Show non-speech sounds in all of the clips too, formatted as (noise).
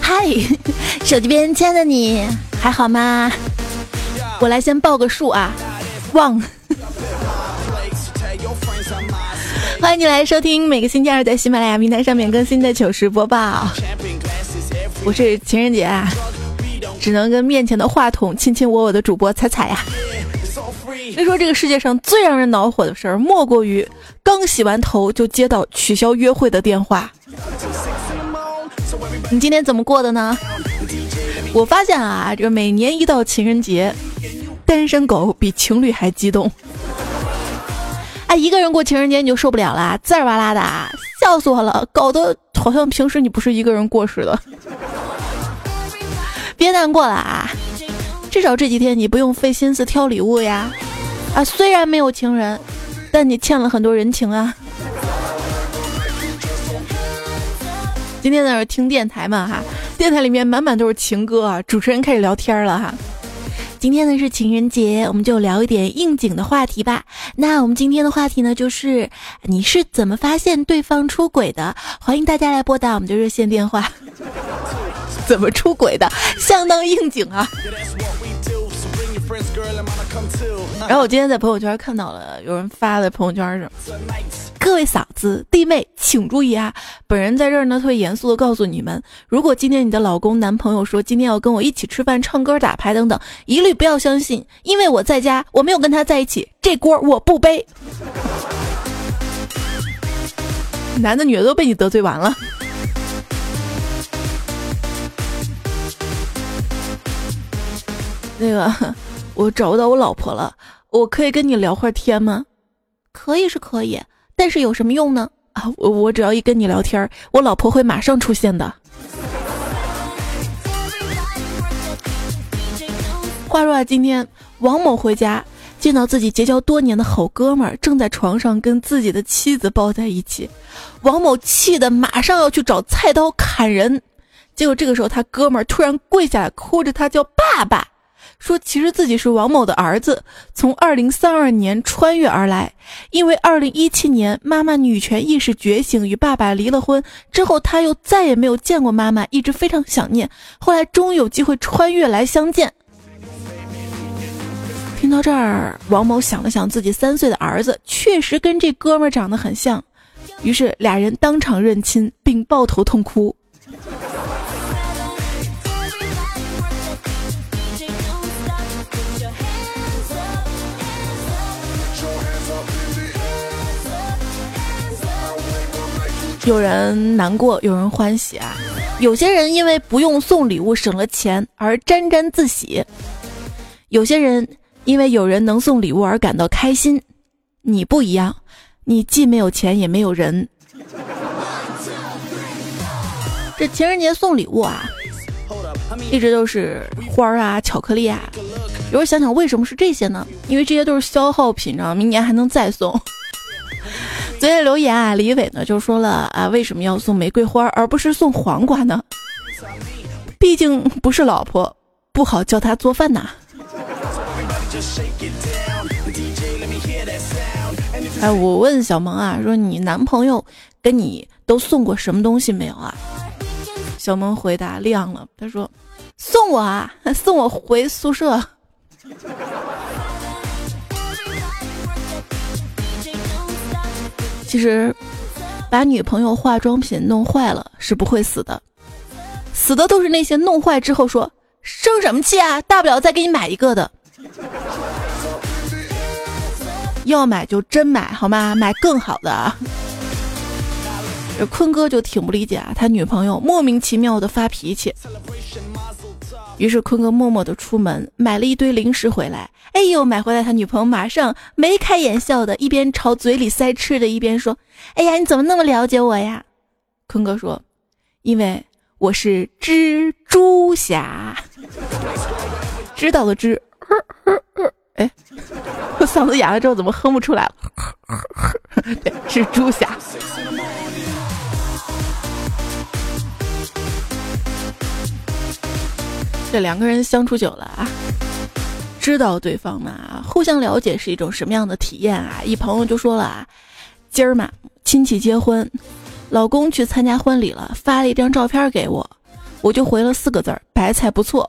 嗨，手机边亲爱的你还好吗？我来先报个数啊，旺。(laughs) 欢迎你来收听每个星期二在喜马拉雅平台上面更新的糗事播报。我是情人节啊，只能跟面前的话筒卿卿我我的主播彩彩呀。别说这个世界上最让人恼火的事儿，莫过于刚洗完头就接到取消约会的电话。你今天怎么过的呢？我发现啊，这个每年一到情人节，单身狗比情侣还激动。哎，一个人过情人节你就受不了啦，滋儿哇啦的，笑死我了，搞得好像平时你不是一个人过似的。别难过了啊，至少这几天你不用费心思挑礼物呀。啊，虽然没有情人，但你欠了很多人情啊。今天在这听电台嘛哈，电台里面满满都是情歌啊，主持人开始聊天了哈。今天呢是情人节，我们就聊一点应景的话题吧。那我们今天的话题呢，就是你是怎么发现对方出轨的？欢迎大家来拨打我们的热线电话。怎么出轨的？(laughs) 相当应景啊。然后我今天在朋友圈看到了有人发的朋友圈是：各位嫂子弟妹请注意啊！本人在这儿呢，特别严肃的告诉你们，如果今天你的老公、男朋友说今天要跟我一起吃饭、唱歌、打牌等等，一律不要相信，因为我在家，我没有跟他在一起，这锅我不背。男的女的都被你得罪完了。那个，我找不到我老婆了。我可以跟你聊会儿天吗？可以是可以，但是有什么用呢？啊，我我只要一跟你聊天，我老婆会马上出现的。话说啊，今天王某回家，见到自己结交多年的好哥们儿正在床上跟自己的妻子抱在一起，王某气得马上要去找菜刀砍人，结果这个时候他哥们儿突然跪下来，哭着他叫爸爸。说其实自己是王某的儿子，从二零三二年穿越而来，因为二零一七年妈妈女权意识觉醒，与爸爸离了婚之后，他又再也没有见过妈妈，一直非常想念。后来终于有机会穿越来相见。听到这儿，王某想了想，自己三岁的儿子确实跟这哥们儿长得很像，于是俩人当场认亲，并抱头痛哭。有人难过，有人欢喜啊！有些人因为不用送礼物省了钱而沾沾自喜，有些人因为有人能送礼物而感到开心。你不一样，你既没有钱也没有人。这情人节送礼物啊，一直都是花儿啊、巧克力啊。有时候想想，为什么是这些呢？因为这些都是消耗品，知道明年还能再送。(laughs) 昨天留言啊，李伟呢就说了啊，为什么要送玫瑰花而不是送黄瓜呢？毕竟不是老婆，不好叫他做饭呐。哎，我问小萌啊，说你男朋友跟你都送过什么东西没有啊？小萌回答亮了，他说送我啊，送我回宿舍。其实，把女朋友化妆品弄坏了是不会死的，死的都是那些弄坏之后说生什么气啊，大不了再给你买一个的。要买就真买好吗？买更好的。这坤哥就挺不理解啊，他女朋友莫名其妙的发脾气。于是坤哥默默的出门买了一堆零食回来，哎呦，买回来他女朋友马上眉开眼笑的，一边朝嘴里塞吃的，一边说：“哎呀，你怎么那么了解我呀？”坤哥说：“因为我是蜘蛛侠，知道的知。”哎，我嗓子哑了之后怎么哼不出来了？(laughs) 对，蜘蛛侠。这两个人相处久了啊，知道对方嘛，互相了解是一种什么样的体验啊？一朋友就说了啊，今儿嘛亲戚结婚，老公去参加婚礼了，发了一张照片给我，我就回了四个字儿：白菜不错。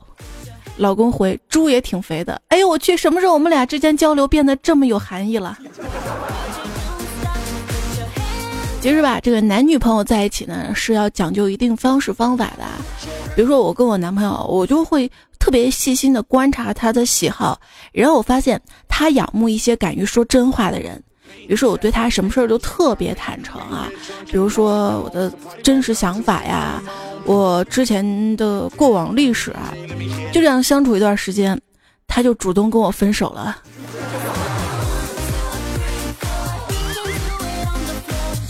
老公回：猪也挺肥的。哎呦我去，什么时候我们俩之间交流变得这么有含义了？其实吧，这个男女朋友在一起呢，是要讲究一定方式方法的。比如说，我跟我男朋友，我就会特别细心的观察他的喜好，然后我发现他仰慕一些敢于说真话的人。于是我对他什么事儿都特别坦诚啊，比如说我的真实想法呀，我之前的过往历史啊，就这样相处一段时间，他就主动跟我分手了。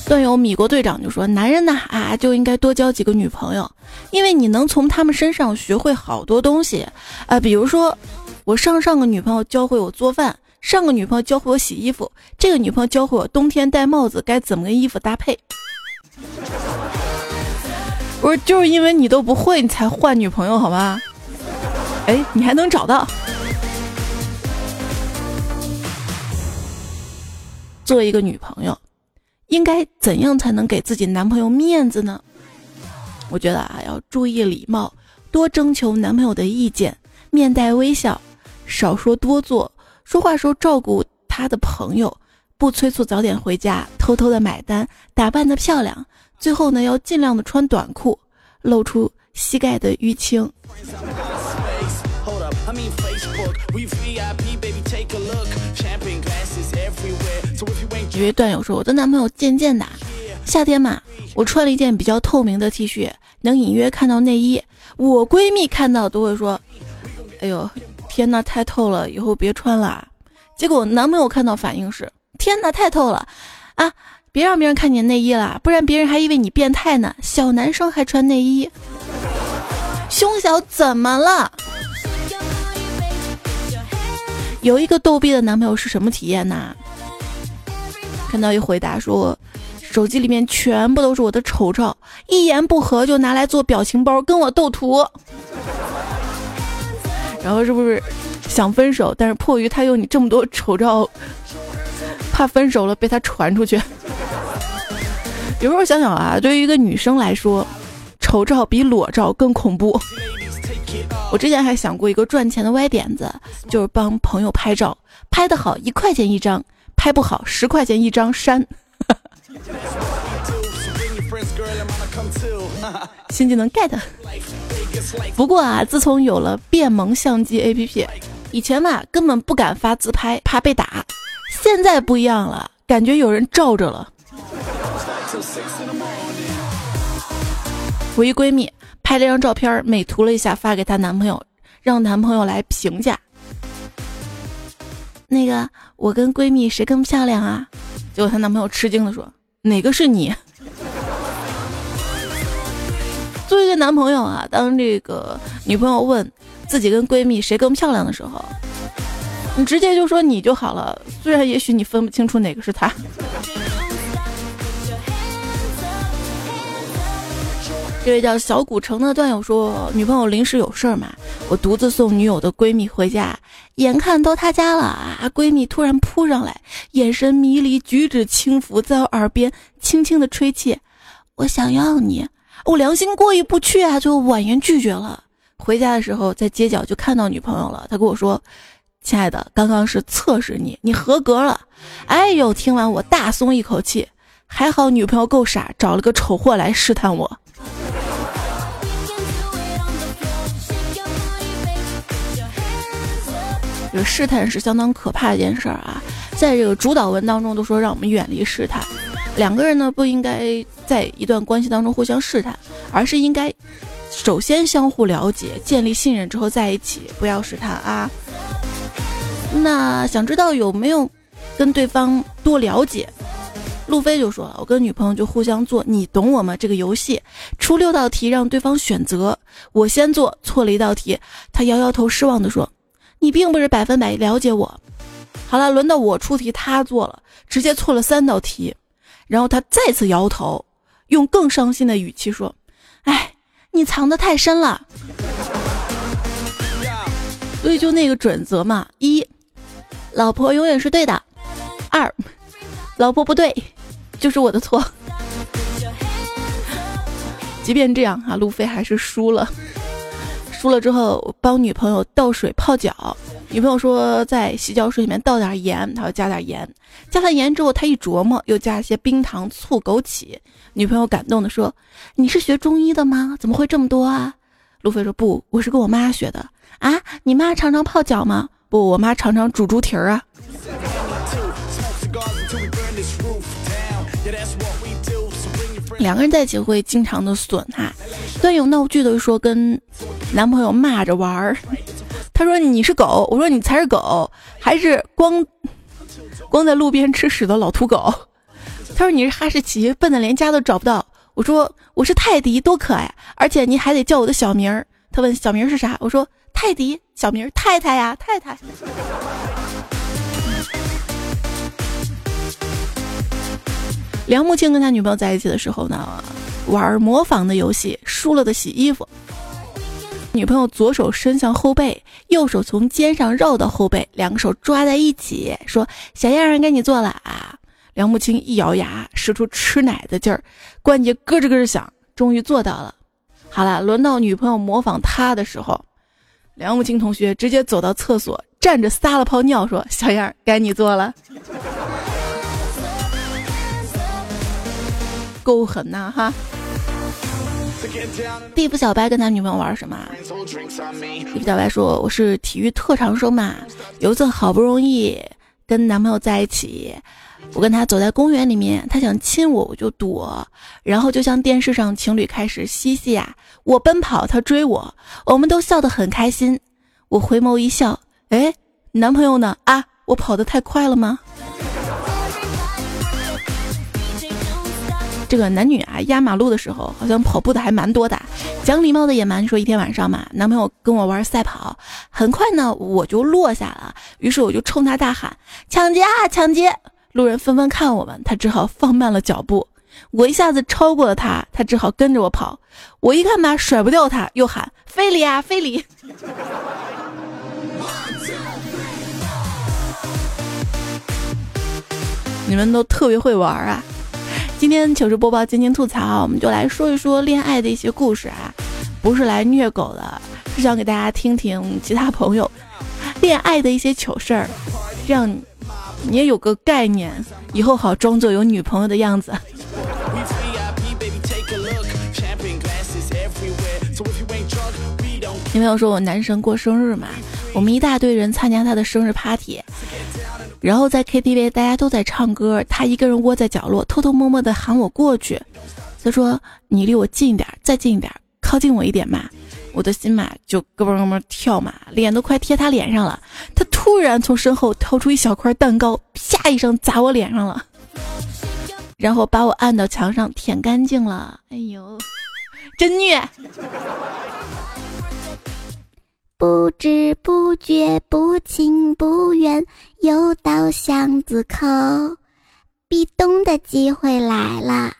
段友米国队长就说：“男人呐啊，就应该多交几个女朋友，因为你能从他们身上学会好多东西啊。比如说，我上上个女朋友教会我做饭，上个女朋友教会我洗衣服，这个女朋友教会我冬天戴帽子该怎么跟衣服搭配。不是，就是因为你都不会，你才换女朋友好吗？哎，你还能找到？做一个女朋友。”应该怎样才能给自己男朋友面子呢？我觉得啊，要注意礼貌，多征求男朋友的意见，面带微笑，少说多做，说话时候照顾他的朋友，不催促早点回家，偷偷的买单，打扮的漂亮，最后呢，要尽量的穿短裤，露出膝盖的淤青。一段友说：“我的男朋友渐渐的，夏天嘛，我穿了一件比较透明的 T 恤，能隐约看到内衣。我闺蜜看到都会说：‘哎呦，天哪，太透了，以后别穿了。’结果男朋友看到反应是：‘天哪，太透了，啊，别让别人看见内衣了，不然别人还以为你变态呢。小男生还穿内衣，胸小怎么了？’有一个逗逼的男朋友是什么体验呢？”看到一回答说，手机里面全部都是我的丑照，一言不合就拿来做表情包跟我斗图。(laughs) 然后是不是想分手，但是迫于他有你这么多丑照，怕分手了被他传出去。(laughs) 有时候想想啊，对于一个女生来说，丑照比裸照更恐怖。我之前还想过一个赚钱的歪点子，就是帮朋友拍照，拍的好一块钱一张。拍不好，十块钱一张删。(laughs) 新技能 get。不过啊，自从有了变萌相机 APP，以前嘛根本不敢发自拍，怕被打。现在不一样了，感觉有人罩着了。我一闺蜜拍了张照片，美图了一下发给她男朋友，让男朋友来评价。那个，我跟闺蜜谁更漂亮啊？结果她男朋友吃惊的说：“哪个是你？” (laughs) 作为一个男朋友啊，当这个女朋友问自己跟闺蜜谁更漂亮的时候，你直接就说你就好了。虽然也许你分不清楚哪个是她。这位叫小古城的段友说，女朋友临时有事儿嘛，我独自送女友的闺蜜回家，眼看到她家了啊，闺蜜突然扑上来，眼神迷离，举止轻浮，在我耳边轻轻的吹气，我想要你，我良心过意不去啊，就婉言拒绝了。回家的时候在街角就看到女朋友了，她跟我说，亲爱的，刚刚是测试你，你合格了。哎呦，听完我大松一口气，还好女朋友够傻，找了个丑货来试探我。就是试探是相当可怕的一件事儿啊，在这个主导文当中都说让我们远离试探，两个人呢不应该在一段关系当中互相试探，而是应该首先相互了解，建立信任之后在一起，不要试探啊。那想知道有没有跟对方多了解？路飞就说了，我跟女朋友就互相做你懂我吗这个游戏，出六道题让对方选择，我先做错了一道题，他摇摇头失望的说。你并不是百分百了解我。好了，轮到我出题，他做了，直接错了三道题，然后他再次摇头，用更伤心的语气说：“哎，你藏得太深了。”所以就那个准则嘛：一，老婆永远是对的；二，老婆不对，就是我的错。(laughs) 即便这样啊，路飞还是输了。输了之后，帮女朋友倒水泡脚。女朋友说在洗脚水里面倒点盐，他要加点盐。加了盐之后，他一琢磨，又加一些冰糖、醋、枸杞。女朋友感动的说：“你是学中医的吗？怎么会这么多啊？”路飞说：“不，我是跟我妈学的。”啊，你妈常常泡脚吗？不，我妈常常煮猪蹄儿啊。两个人在一起会经常的损哈，段友闹剧的说跟男朋友骂着玩儿，他说你是狗，我说你才是狗，还是光光在路边吃屎的老土狗。他说你是哈士奇，笨的连家都找不到。我说我是泰迪，多可爱，而且你还得叫我的小名儿。他问小名是啥，我说泰迪，小名太太呀，太太。梁木青跟他女朋友在一起的时候呢，玩模仿的游戏，输了的洗衣服。女朋友左手伸向后背，右手从肩上绕到后背，两个手抓在一起，说：“小样儿，该你做了啊！”梁木青一咬牙，使出吃奶的劲儿，关节咯吱咯吱响，终于做到了。好了，轮到女朋友模仿他的时候，梁木青同学直接走到厕所，站着撒了泡尿，说：“小样儿，该你做了。”够狠呐哈！地府小白跟他女朋友玩什么？地府小白说：“我是体育特长生嘛，有一次好不容易跟男朋友在一起，我跟他走在公园里面，他想亲我，我就躲，然后就像电视上情侣开始嬉戏啊，我奔跑，他追我，我们都笑得很开心。我回眸一笑，哎，男朋友呢？啊，我跑得太快了吗？”这个男女啊压马路的时候，好像跑步的还蛮多的。讲礼貌的野蛮说，一天晚上嘛，男朋友跟我玩赛跑，很快呢我就落下了，于是我就冲他大喊：“抢劫啊，抢劫！”路人纷纷看我们，他只好放慢了脚步。我一下子超过了他，他只好跟着我跑。我一看吧，甩不掉他，又喊：“非礼啊，非礼！”你们都特别会玩啊！今天糗事播报，今天吐槽，我们就来说一说恋爱的一些故事啊，不是来虐狗的，是想给大家听听其他朋友恋爱的一些糗事儿，这样你也有个概念，以后好装作有女朋友的样子。女朋友说我男神过生日嘛，我们一大堆人参加他的生日 party。然后在 KTV，大家都在唱歌，他一个人窝在角落，偷偷摸摸的喊我过去。他说：“你离我近一点，再近一点，靠近我一点嘛。”我的心嘛就咯嘣咯嘣跳嘛，脸都快贴他脸上了。他突然从身后掏出一小块蛋糕，啪一声砸我脸上了，然后把我按到墙上舔干净了。哎呦，真虐！不知不觉，不情不愿，又到巷子口，壁咚的机会来了。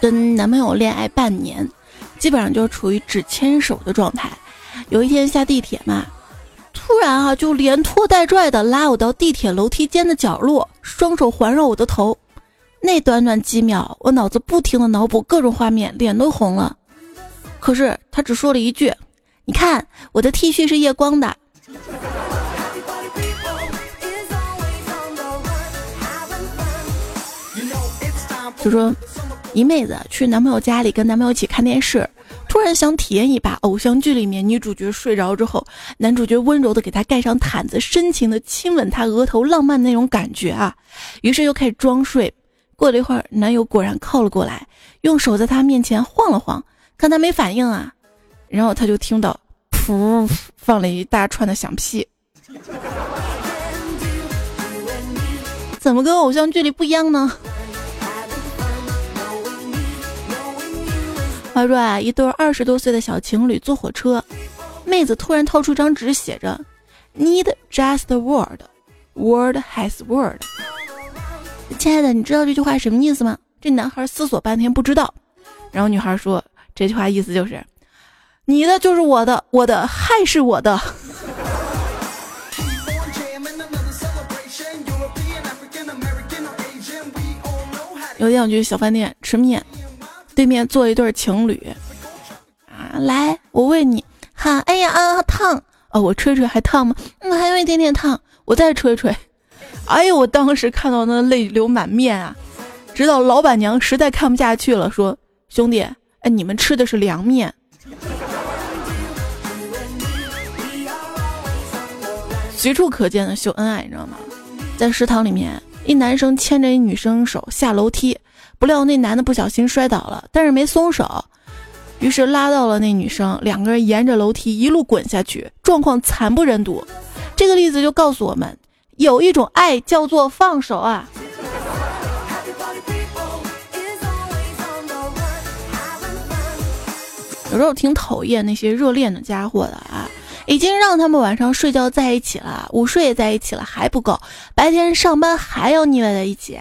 跟男朋友恋爱半年。基本上就处于只牵手的状态。有一天下地铁嘛，突然啊就连拖带拽的拉我到地铁楼梯间的角落，双手环绕我的头。那短短几秒，我脑子不停的脑补各种画面，脸都红了。可是他只说了一句：“你看我的 T 恤是夜光的。”就说。一妹子去男朋友家里跟男朋友一起看电视，突然想体验一把偶像剧里面女主角睡着之后，男主角温柔的给她盖上毯子，深情的亲吻她额头，浪漫那种感觉啊。于是又开始装睡。过了一会儿，男友果然靠了过来，用手在她面前晃了晃，看她没反应啊，然后他就听到噗放了一大串的响屁。怎么跟偶像剧里不一样呢？话说啊，一对二十多岁的小情侣坐火车，妹子突然掏出一张纸，写着 “Need just word, word has word”。亲爱的，你知道这句话什么意思吗？这男孩思索半天不知道，然后女孩说：“这句话意思就是，你的就是我的，我的还是我的。”有天我去小饭店吃面，对面坐一对情侣，啊，来，我问你，哈，哎呀啊，烫，哦，我吹吹还烫吗？嗯，还有一点点烫，我再吹吹。(laughs) 哎呦，我当时看到那泪流满面啊！直到老板娘实在看不下去了，说：“兄弟，哎，你们吃的是凉面。(laughs) ”随处可见的秀恩爱，你知道吗？在食堂里面。一男生牵着一女生手下楼梯，不料那男的不小心摔倒了，但是没松手，于是拉到了那女生，两个人沿着楼梯一路滚下去，状况惨不忍睹。这个例子就告诉我们，有一种爱叫做放手啊。有时候挺讨厌那些热恋的家伙的啊。已经让他们晚上睡觉在一起了，午睡也在一起了，还不够，白天上班还要腻歪在一起。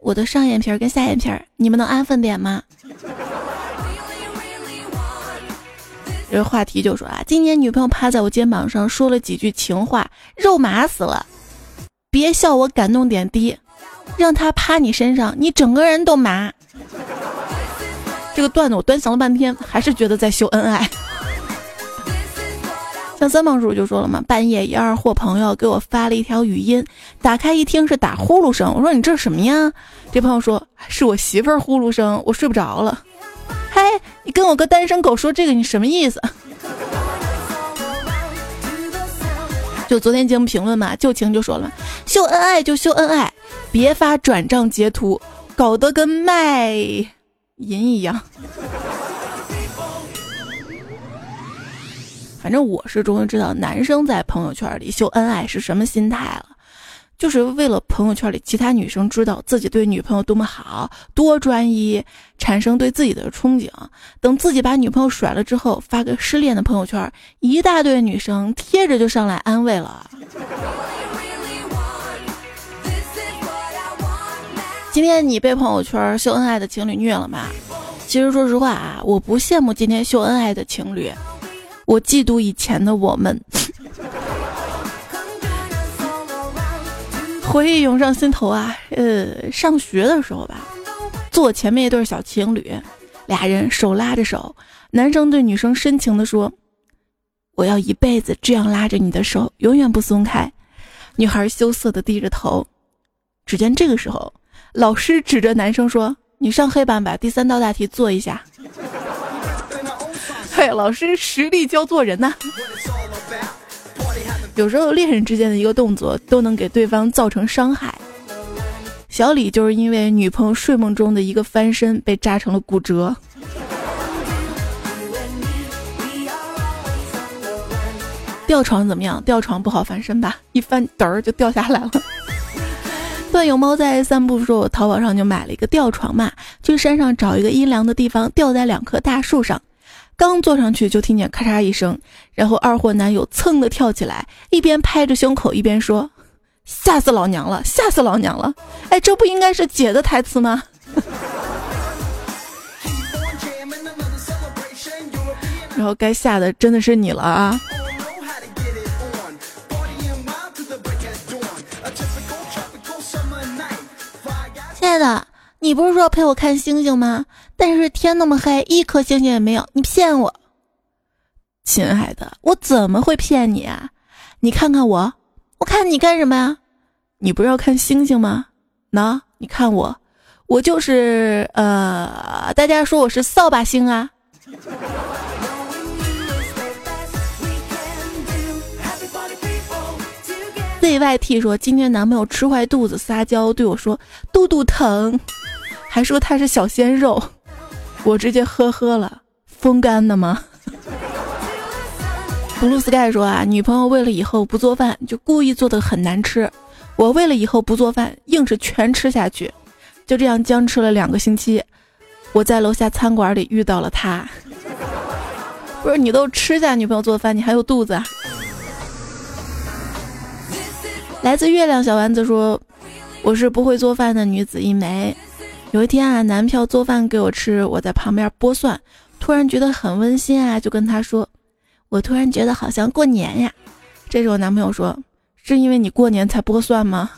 我的上眼皮儿跟下眼皮儿，你们能安分点吗？这个话题就说啊，今年女朋友趴在我肩膀上说了几句情话，肉麻死了。别笑我感动点低，让她趴你身上，你整个人都麻。这个段子我端详了半天，还是觉得在秀恩爱。像三胖叔就说了嘛，半夜一二货朋友给我发了一条语音，打开一听是打呼噜声。我说你这是什么呀？这朋友说是我媳妇儿呼噜声，我睡不着了。嗨，你跟我个单身狗说这个，你什么意思？(laughs) 就昨天节目评论嘛，旧情就说了，秀恩爱就秀恩爱，别发转账截图，搞得跟卖淫一样。反正我是终于知道男生在朋友圈里秀恩爱是什么心态了，就是为了朋友圈里其他女生知道自己对女朋友多么好、多专一，产生对自己的憧憬。等自己把女朋友甩了之后，发个失恋的朋友圈，一大堆女生贴着就上来安慰了。今天你被朋友圈秀恩爱的情侣虐了吗？其实说实话啊，我不羡慕今天秀恩爱的情侣。我嫉妒以前的我们，(laughs) 回忆涌上心头啊！呃，上学的时候吧，坐前面一对小情侣，俩人手拉着手，男生对女生深情地说：“我要一辈子这样拉着你的手，永远不松开。”女孩羞涩地低着头。只见这个时候，老师指着男生说：“你上黑板把第三道大题做一下。”对，老师实力教做人呐。(laughs) 有时候恋人之间的一个动作都能给对方造成伤害。小李就是因为女朋友睡梦中的一个翻身被扎成了骨折。吊床怎么样？吊床不好翻身吧？一翻嘚儿就掉下来了。段有猫在散步说：“我淘宝上就买了一个吊床嘛，去山上找一个阴凉的地方，吊在两棵大树上。”刚坐上去就听见咔嚓一声，然后二货男友噌的跳起来，一边拍着胸口一边说：“吓死老娘了，吓死老娘了！”哎，这不应该是姐的台词吗？(laughs) 然后该吓的真的是你了啊！亲爱的，你不是说陪我看星星吗？但是天那么黑，一颗星星也没有，你骗我，亲爱的，我怎么会骗你啊？你看看我，我看你干什么呀？你不是要看星星吗？喏，你看我，我就是呃，大家说我是扫把星啊。ZYT 说今天男朋友吃坏肚子撒娇对我说肚肚疼，还说他是小鲜肉。我直接呵呵了，风干的吗？(laughs) blue sky 说啊，女朋友为了以后不做饭，就故意做的很难吃。我为了以后不做饭，硬是全吃下去。就这样僵持了两个星期，我在楼下餐馆里遇到了他。(laughs) 不是你都吃下女朋友做饭，你还有肚子？啊？来自月亮小丸子说：“我是不会做饭的女子一枚。有一天啊，男票做饭给我吃，我在旁边剥蒜，突然觉得很温馨啊，就跟他说：我突然觉得好像过年呀。这时候男朋友说：是因为你过年才剥蒜吗？”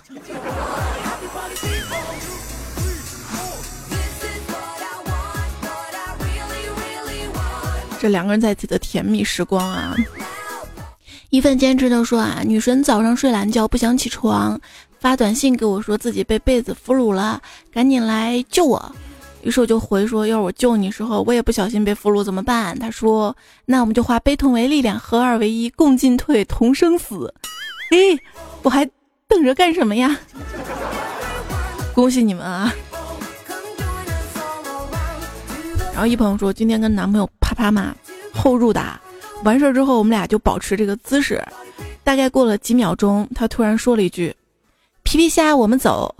这两个人在一起的甜蜜时光啊！一份坚持的说啊，女神早上睡懒觉不想起床，发短信给我说自己被被子俘虏了，赶紧来救我。于是我就回说，要是我救你时候我也不小心被俘虏怎么办？他说，那我们就化悲痛为力量，合二为一，共进退，同生死。诶，我还等着干什么呀？(laughs) 恭喜你们啊！然后一朋友说，今天跟男朋友。啪嘛，后入的，完事儿之后，我们俩就保持这个姿势。大概过了几秒钟，他突然说了一句：“皮皮虾，我们走。”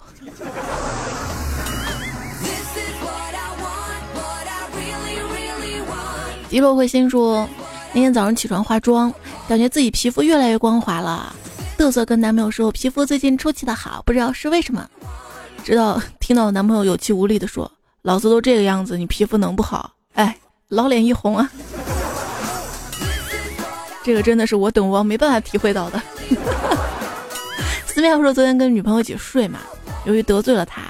迪洛会心说：“那天早上起床化妆，感觉自己皮肤越来越光滑了，嘚瑟跟男朋友说皮肤最近出奇的好，不知道是为什么。”直到听到男朋友有气无力的说：“老子都这个样子，你皮肤能不好？”哎。老脸一红啊，这个真的是我等王没办法体会到的。思妙说昨天跟女朋友一起睡嘛，由于得罪了她，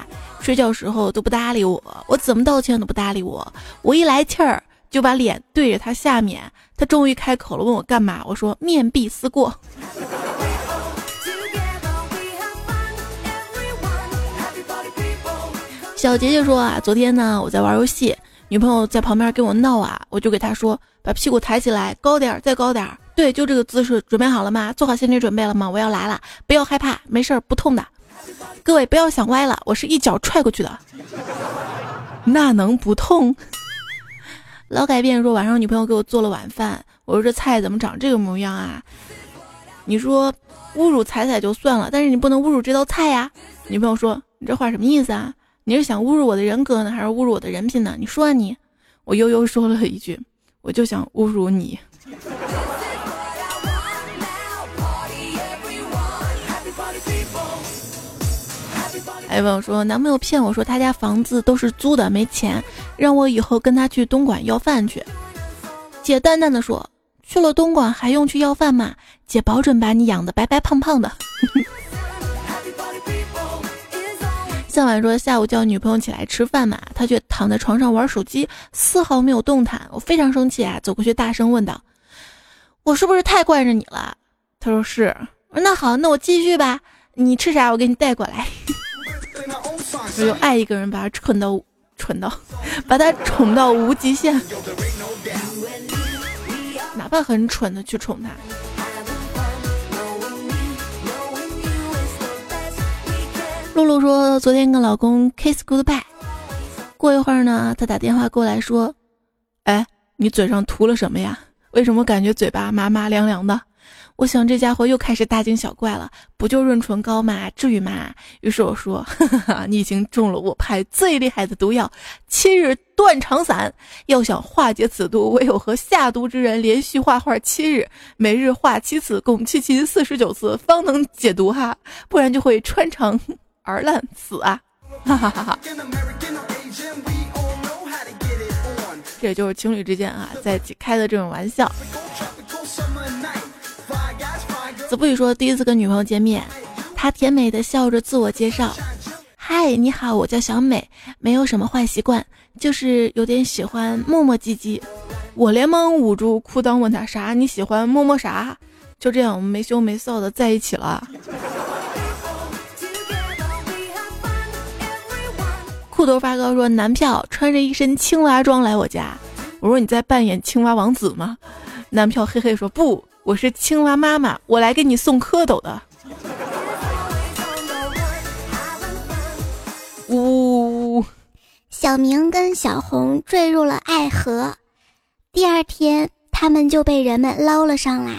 睡觉时候都不搭理我，我怎么道歉都不搭理我，我一来气儿就把脸对着她下面，她终于开口了，问我干嘛？我说面壁思过。小杰杰说啊，昨天呢我在玩游戏。女朋友在旁边跟我闹啊，我就给她说：“把屁股抬起来，高点儿，再高点儿。”对，就这个姿势，准备好了吗？做好心理准备了吗？我要来了，不要害怕，没事儿，不痛的。各位不要想歪了，我是一脚踹过去的，那能不痛？老改变说晚上女朋友给我做了晚饭，我说这菜怎么长这个模样啊？你说侮辱彩彩就算了，但是你不能侮辱这道菜呀。女朋友说你这话什么意思啊？你是想侮辱我的人格呢，还是侮辱我的人品呢？你说啊你，我悠悠说了一句，我就想侮辱你。还有朋友说，男朋友骗我说他家房子都是租的，没钱，让我以后跟他去东莞要饭去。姐淡淡的说，去了东莞还用去要饭吗？姐保准把你养的白白胖胖的。(laughs) 向晚说下午叫女朋友起来吃饭嘛，她却躺在床上玩手机，丝毫没有动弹。我非常生气啊，走过去大声问道：“我是不是太惯着你了？”他说是。那好，那我继续吧。你吃啥？我给你带过来。(laughs) 我就爱一个人，把他蠢到蠢到，(laughs) 把他宠到无极限，哪怕很蠢的去宠他。露露说：“昨天跟老公 kiss goodbye，过一会儿呢，他打电话过来说，哎，你嘴上涂了什么呀？为什么感觉嘴巴麻麻凉凉的？我想这家伙又开始大惊小怪了，不就润唇膏吗？至于吗？于是我说，(laughs) 哈哈，你已经中了我派最厉害的毒药——七日断肠散。要想化解此毒，唯有和下毒之人连续画画七日，每日画七次，共七七四十九次，方能解毒哈，不然就会穿肠。(laughs) ”而烂死啊！哈哈哈哈！这就是情侣之间啊，在一起开的这种玩笑。子不语说，第一次跟女朋友见面，他甜美的笑着自我介绍：“嗨，你好，我叫小美，没有什么坏习惯，就是有点喜欢磨磨唧唧。”我连忙捂住裤裆问他啥？你喜欢摸摸啥？就这样，我们没羞没臊的在一起了。裤头发哥说：“男票穿着一身青蛙装来我家。”我说：“你在扮演青蛙王子吗？”男票嘿嘿说：“不，我是青蛙妈妈，我来给你送蝌蚪的。”呜呜呜！小明跟小红坠入了爱河，第二天他们就被人们捞了上来。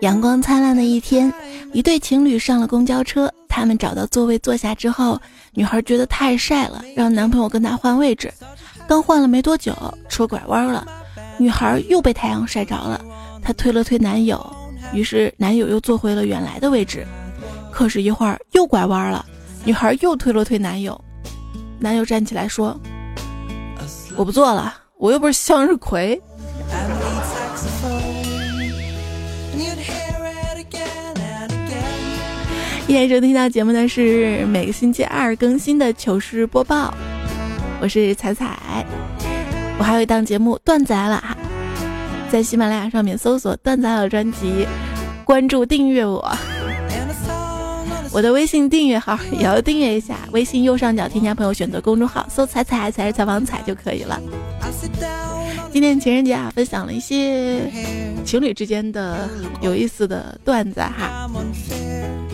阳光灿烂的一天，一对情侣上了公交车。他们找到座位坐下之后，女孩觉得太晒了，让男朋友跟她换位置。刚换了没多久，车拐弯了，女孩又被太阳晒着了。她推了推男友，于是男友又坐回了原来的位置。可是，一会儿又拐弯了，女孩又推了推男友，男友站起来说：“我不坐了，我又不是向日葵。” (laughs) 现在收听到节目的是每个星期二更新的糗事播报，我是彩彩，我还有一档节目段子来了哈，在喜马拉雅上面搜索段子来了专辑，关注订阅我，我的微信订阅号也要订阅一下，微信右上角添加朋友，选择公众号搜彩彩才是采访彩就可以了。今天情人节啊，分享了一些情侣之间的有意思的段子哈。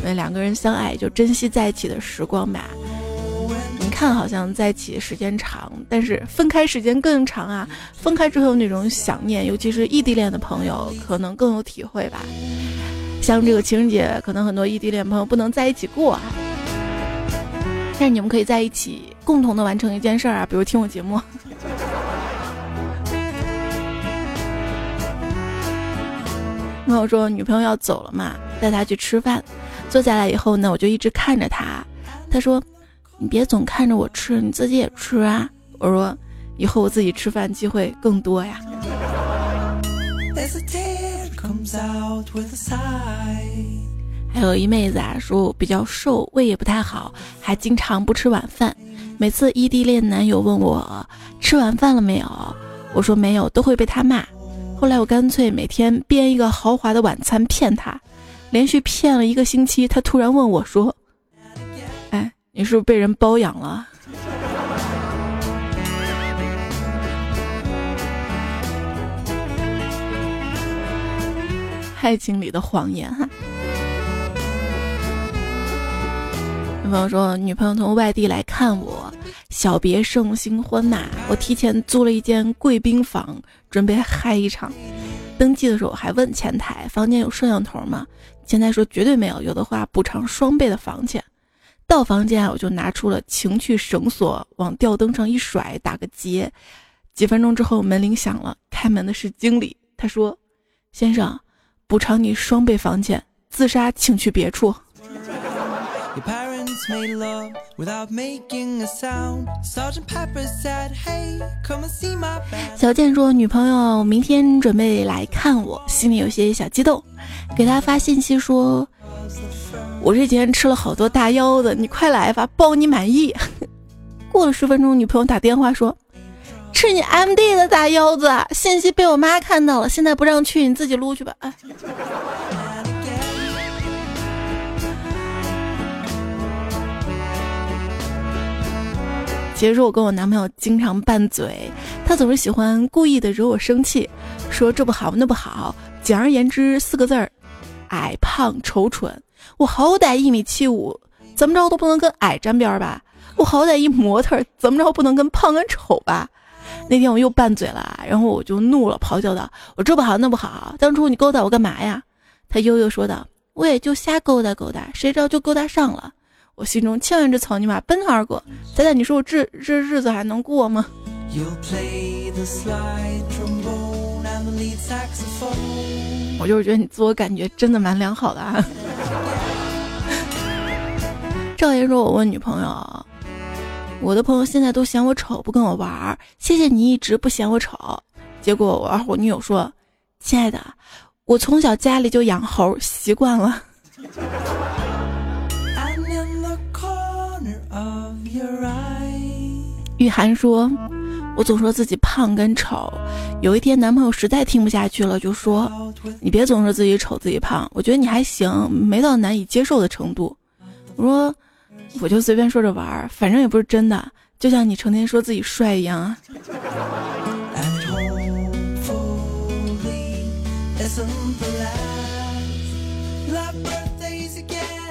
那两个人相爱就珍惜在一起的时光吧。你看，好像在一起时间长，但是分开时间更长啊。分开之后那种想念，尤其是异地恋的朋友，可能更有体会吧。像这个情人节，可能很多异地恋朋友不能在一起过啊，但是你们可以在一起共同的完成一件事儿啊，比如听我节目。(laughs) 朋友说女朋友要走了嘛，带她去吃饭。坐下来以后呢，我就一直看着他。他说：“你别总看着我吃，你自己也吃啊。”我说：“以后我自己吃饭机会更多呀。”还有一妹子啊，说我比较瘦，胃也不太好，还经常不吃晚饭。每次异地恋男友问我吃晚饭了没有，我说没有，都会被他骂。后来我干脆每天编一个豪华的晚餐骗他。连续骗了一个星期，他突然问我说：“哎，你是不是被人包养了？”爱情里的谎言哈。女朋友说，女朋友从外地来看我，小别胜新婚呐，我提前租了一间贵宾房，准备嗨一场。登记的时候还问前台房间有摄像头吗？前台说绝对没有，有的话补偿双倍的房钱。到房间我就拿出了情趣绳索，往吊灯上一甩，打个结。几分钟之后门铃响了，开门的是经理。他说：“先生，补偿你双倍房钱，自杀请去别处。”小健说：“女朋友明天准备来看我，心里有些小激动，给他发信息说：我这几天吃了好多大腰子，你快来吧，包你满意。过了十分钟，女朋友打电话说：吃你 M D 的大腰子，信息被我妈看到了，现在不让去，你自己撸去吧。”哎。其实我跟我男朋友经常拌嘴，他总是喜欢故意的惹我生气，说这不好那不好。简而言之四个字儿：矮胖丑蠢。我好歹一米七五，怎么着都不能跟矮沾边吧？我好歹一模特，怎么着不能跟胖跟丑吧？那天我又拌嘴了，然后我就怒了，咆哮道：“我这不好那不好，当初你勾搭我干嘛呀？”他悠悠说道：“我也就瞎勾搭勾搭，谁知道就勾搭上了。”我心中千万只草泥马奔腾而过，仔仔，你说我这这日子还能过吗？我就是觉得你自我感觉真的蛮良好的啊。赵爷说：“我问女朋友，我的朋友现在都嫌我丑，不跟我玩儿。谢谢你一直不嫌我丑。”结果我二货女友说：“亲爱的，我从小家里就养猴，习惯了。”雨涵说：“我总说自己胖跟丑，有一天男朋友实在听不下去了，就说：‘你别总说自己丑自己胖，我觉得你还行，没到难以接受的程度。’我说：‘我就随便说着玩儿，反正也不是真的，就像你成天说自己帅一样。’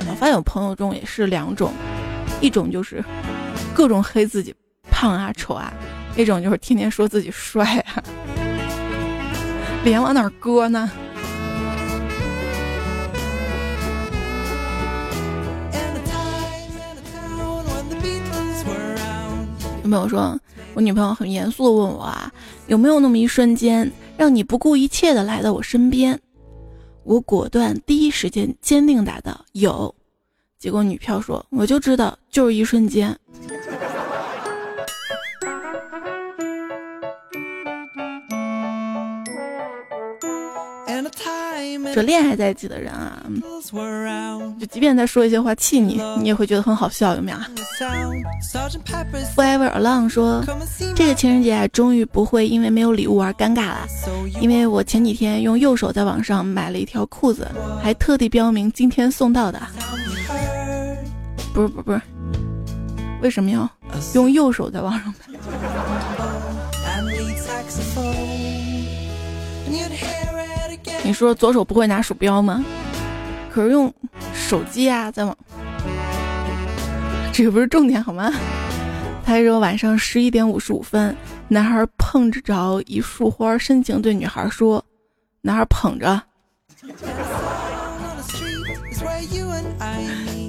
我发现我朋友中也是两种，一种就是各种黑自己。”胖啊丑啊那种就是天天说自己帅啊脸往哪儿搁呢？有没有说我女朋友很严肃的问我啊有没有那么一瞬间让你不顾一切的来到我身边？我果断第一时间坚定答道有。结果女票说我就知道就是一瞬间。这恋爱在一起的人啊，就即便他说一些话气你，你也会觉得很好笑，有没有？Forever Alone 说，这个情人节啊，终于不会因为没有礼物而尴尬了，因为我前几天用右手在网上买了一条裤子，还特地标明今天送到的。不是不是不是，为什么要用右手在网上买？你说左手不会拿鼠标吗？可是用手机啊，在网，这个不是重点好吗？他说晚上十一点五十五分，男孩碰着一束花，深情对女孩说：“男孩捧着，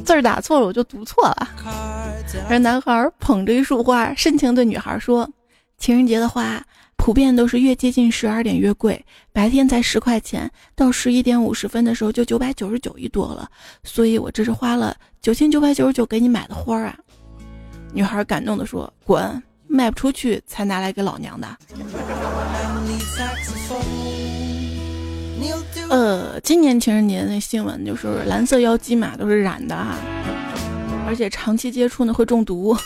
字儿打错了，我就读错了。”而男孩捧着一束花，深情对女孩说：“情人节的花。”普遍都是越接近十二点越贵，白天才十块钱，到十一点五十分的时候就九百九十九一朵了。所以我这是花了九千九百九十九给你买的花啊！女孩感动的说：“滚，卖不出去才拿来给老娘的。(laughs) ”呃，今年情人节那新闻就是蓝色妖姬嘛，都是染的啊，而且长期接触呢会中毒。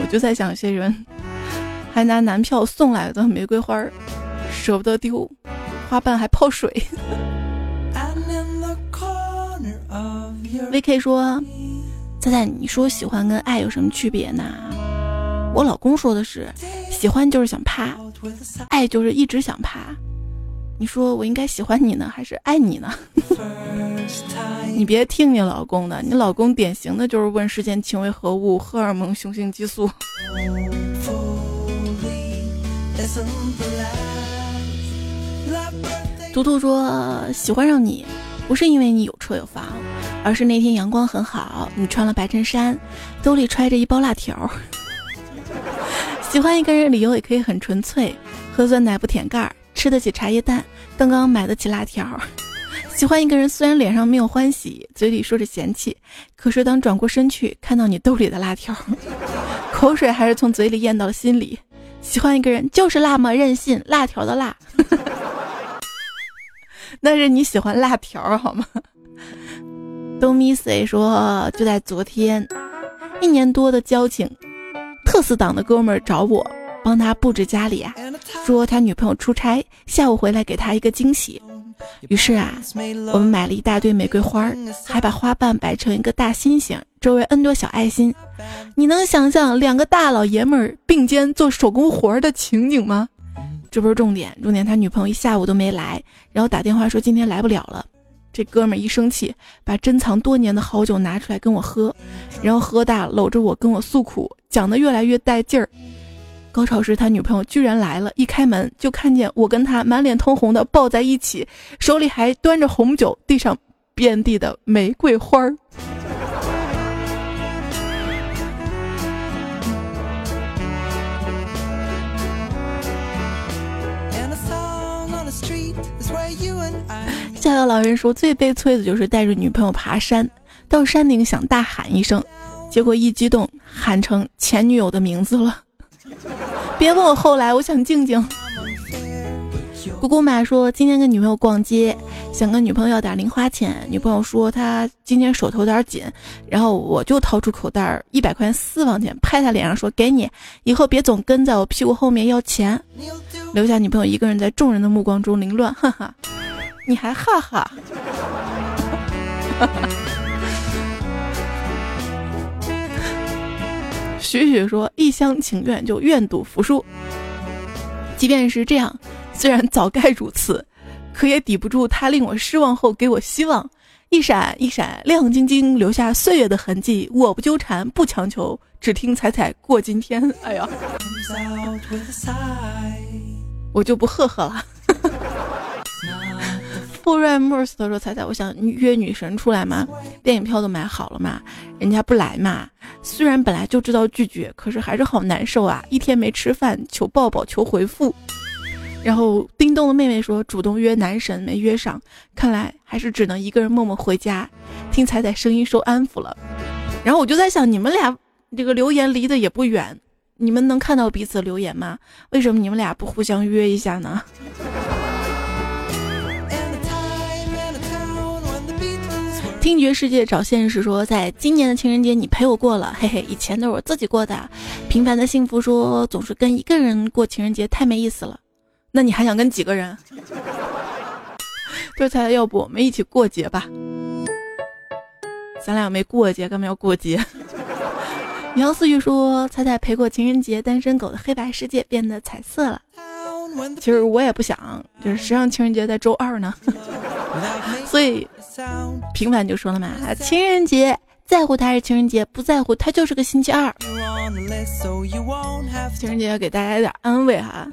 我就在想，有些人还拿男票送来的玫瑰花儿舍不得丢，花瓣还泡水。VK 说：“猜猜你说喜欢跟爱有什么区别呢？”我老公说的是：“喜欢就是想趴，爱就是一直想趴。”你说我应该喜欢你呢，还是爱你呢？你别听你老公的，你老公典型的就是问世间情为何物，荷尔蒙、雄性激素。图图说喜欢上你，不是因为你有车有房，而是那天阳光很好，你穿了白衬衫，兜里揣着一包辣条。(laughs) 喜欢一个人理由也可以很纯粹，喝酸奶不舔盖儿。吃得起茶叶蛋，刚刚买得起辣条。喜欢一个人，虽然脸上没有欢喜，嘴里说着嫌弃，可是当转过身去看到你兜里的辣条，(laughs) 口水还是从嘴里咽到了心里。喜欢一个人就是那么任性，辣条的辣。(laughs) 那是你喜欢辣条好吗？东咪 say 说就在昨天，一年多的交情，特死党的哥们儿找我。帮他布置家里啊，说他女朋友出差，下午回来给他一个惊喜。于是啊，我们买了一大堆玫瑰花，还把花瓣摆成一个大心形，周围 N 多小爱心。你能想象两个大老爷们儿并肩做手工活儿的情景吗？这不是重点，重点他女朋友一下午都没来，然后打电话说今天来不了了。这哥们儿一生气，把珍藏多年的好酒拿出来跟我喝，然后喝大搂着我跟我诉苦，讲的越来越带劲儿。高潮时，他女朋友居然来了，一开门就看见我跟他满脸通红的抱在一起，手里还端着红酒，地上遍地的玫瑰花儿。逍遥老人说，最悲催的就是带着女朋友爬山，到山顶想大喊一声，结果一激动喊成前女友的名字了。(laughs) 别问我后来，我想静静。姑姑妈说今天跟女朋友逛街，想跟女朋友要点零花钱。女朋友说她今天手头有点紧，然后我就掏出口袋一百块钱私房钱，拍她脸上说给你，以后别总跟在我屁股后面要钱。留下女朋友一个人在众人的目光中凌乱，哈哈，你还哈哈。(laughs) 许许说一厢情愿就愿赌服输，即便是这样，虽然早该如此，可也抵不住他令我失望后给我希望。一闪一闪亮晶晶，留下岁月的痕迹。我不纠缠，不强求，只听彩彩过今天。哎呀，我就不呵呵了。富瑞莫斯他说：“彩彩，我想约女神出来嘛，电影票都买好了嘛，人家不来嘛。虽然本来就知道拒绝，可是还是好难受啊！一天没吃饭，求抱抱，求回复。然后叮咚的妹妹说，主动约男神没约上，看来还是只能一个人默默回家，听彩彩声音受安抚了。然后我就在想，你们俩这个留言离得也不远，你们能看到彼此留言吗？为什么你们俩不互相约一下呢？”听觉世界找现实说，在今年的情人节你陪我过了，嘿嘿，以前都是我自己过的。平凡的幸福说，总是跟一个人过情人节太没意思了。那你还想跟几个人？就是猜，要不我们一起过节吧？咱俩没过节，干嘛要过节？(laughs) 杨思雨说，彩彩陪过情人节，单身狗的黑白世界变得彩色了。其实我也不想，就是谁让情人节在周二呢？(laughs) 所以。平凡就说了嘛，情人节在乎他是情人节，不在乎他就是个星期二。情人节要给大家一点安慰哈，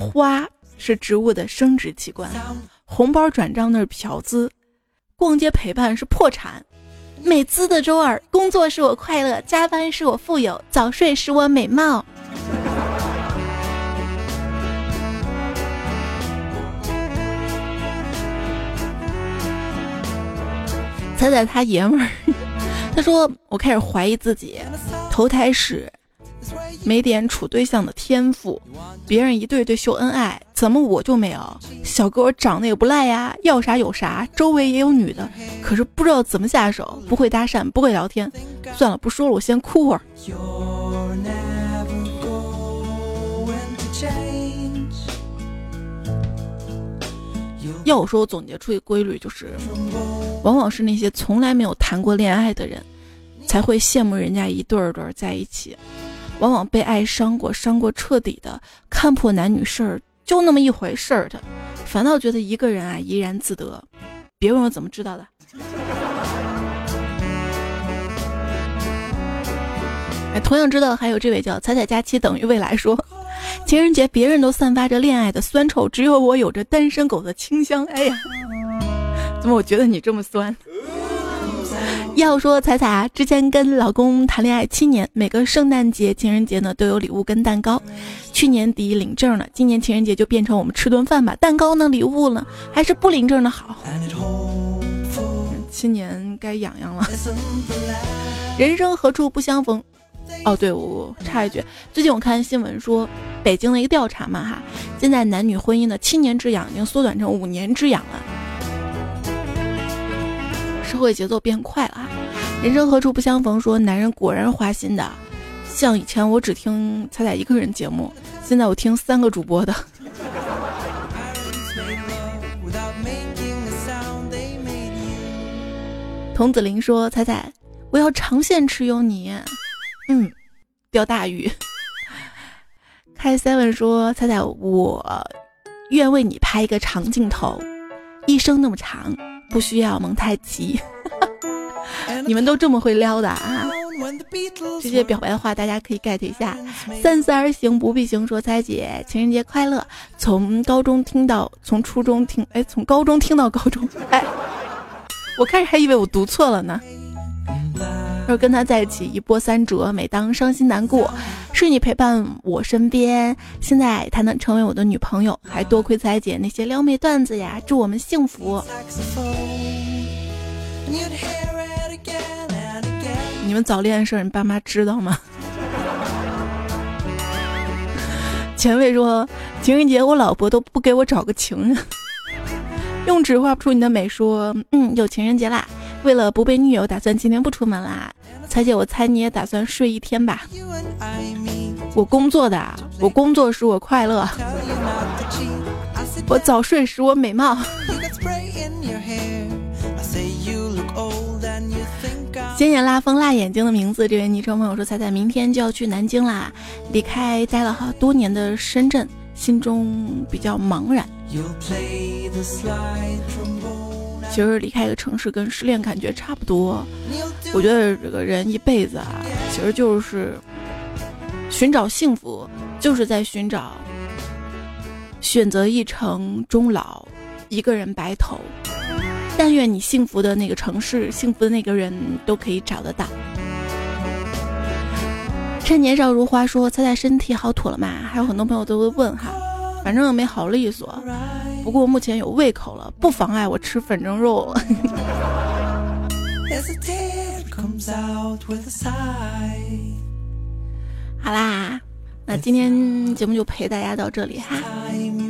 花是植物的生殖器官，红包转账那是嫖资，逛街陪伴是破产，美滋的周二，工作使我快乐，加班使我富有，早睡使我美貌。猜猜他爷们儿，他说我开始怀疑自己，投胎时没点处对象的天赋，别人一对对秀恩爱，怎么我就没有？小哥我长得也不赖呀，要啥有啥，周围也有女的，可是不知道怎么下手，不会搭讪，不会聊天，算了，不说了，我先哭会儿。要我说，我总结出一个规律，就是，往往是那些从来没有谈过恋爱的人，才会羡慕人家一对儿对儿在一起；往往被爱伤过、伤过彻底的，看破男女事儿就那么一回事儿的，反倒觉得一个人啊怡然自得。别问我怎么知道的。(laughs) 哎，同样知道还有这位叫彩彩佳期等于未来说。情人节，别人都散发着恋爱的酸臭，只有我有着单身狗的清香。哎呀，怎么我觉得你这么酸？要说彩彩啊，之前跟老公谈恋爱七年，每个圣诞节、情人节呢都有礼物跟蛋糕。去年底领证了，今年情人节就变成我们吃顿饭吧。蛋糕呢，礼物呢，还是不领证的好。七年该痒痒了。人生何处不相逢？哦，对，我插一句，最近我看新闻说，北京的一个调查嘛，哈，现在男女婚姻的七年之痒已经缩短成五年之痒了。社会节奏变快了，人生何处不相逢？说男人果然花心的，像以前我只听彩彩一个人节目，现在我听三个主播的。(laughs) 童子林说：“彩彩，我要长线持有你。”嗯，钓大鱼。开 seven 说：“彩彩，我愿为你拍一个长镜头，一生那么长，不需要蒙太奇。(laughs) 你们都这么会撩的啊！这些表白的话，大家可以 get 一下。三思而行不必行。说彩姐，情人节快乐！从高中听到，从初中听，哎，从高中听到高中，哎，我开始还以为我读错了呢。”要跟他在一起一波三折，每当伤心难过，是你陪伴我身边。现在他能成为我的女朋友，还多亏彩姐那些撩妹段子呀！祝我们幸福。你们早恋的事儿，你爸妈知道吗？(laughs) 前卫说情人节我老婆都不给我找个情人，(laughs) 用纸画不出你的美。说嗯，有情人节啦。为了不被女友，打算今天不出门啦。彩姐，我猜你也打算睡一天吧？我工作的，我工作使我快乐，我早睡使我美貌。鲜艳辣风辣眼睛的名字，这位昵称朋友说：彩彩明天就要去南京啦，离开待了好多年的深圳，心中比较茫然。其实离开一个城市跟失恋感觉差不多。我觉得这个人一辈子啊，其实就是寻找幸福，就是在寻找选择一城终老，一个人白头。但愿你幸福的那个城市，幸福的那个人都可以找得到。趁年少如花说：“猜猜身体好妥了吗？”还有很多朋友都会问哈，反正没好利索。不过目前有胃口了，不妨碍我吃粉蒸肉了。好啦，那今天节目就陪大家到这里哈。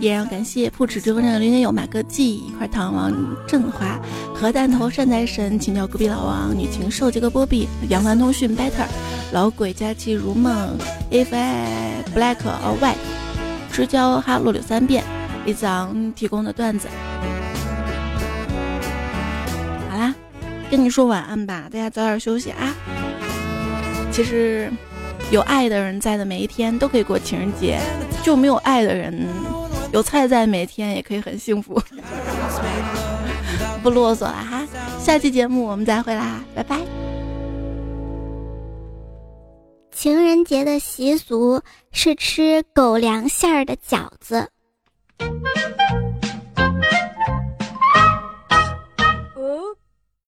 依然要感谢不止直播间的林天友、马哥记、一块糖王振华、核弹头善财神、请教隔壁老王、女禽兽杰克波比、杨帆通讯 Better、老鬼佳期如梦、If I Black or White、吃胶哈洛柳三遍、李子昂提供的段子。好啦，跟你说晚安吧，大家早点休息啊。其实，有爱的人在的每一天都可以过情人节，就没有爱的人。有菜在，每天也可以很幸福。不啰嗦了哈，下期节目我们再会啦，拜拜。情人节的习俗是吃狗粮馅儿的饺子。Thank you.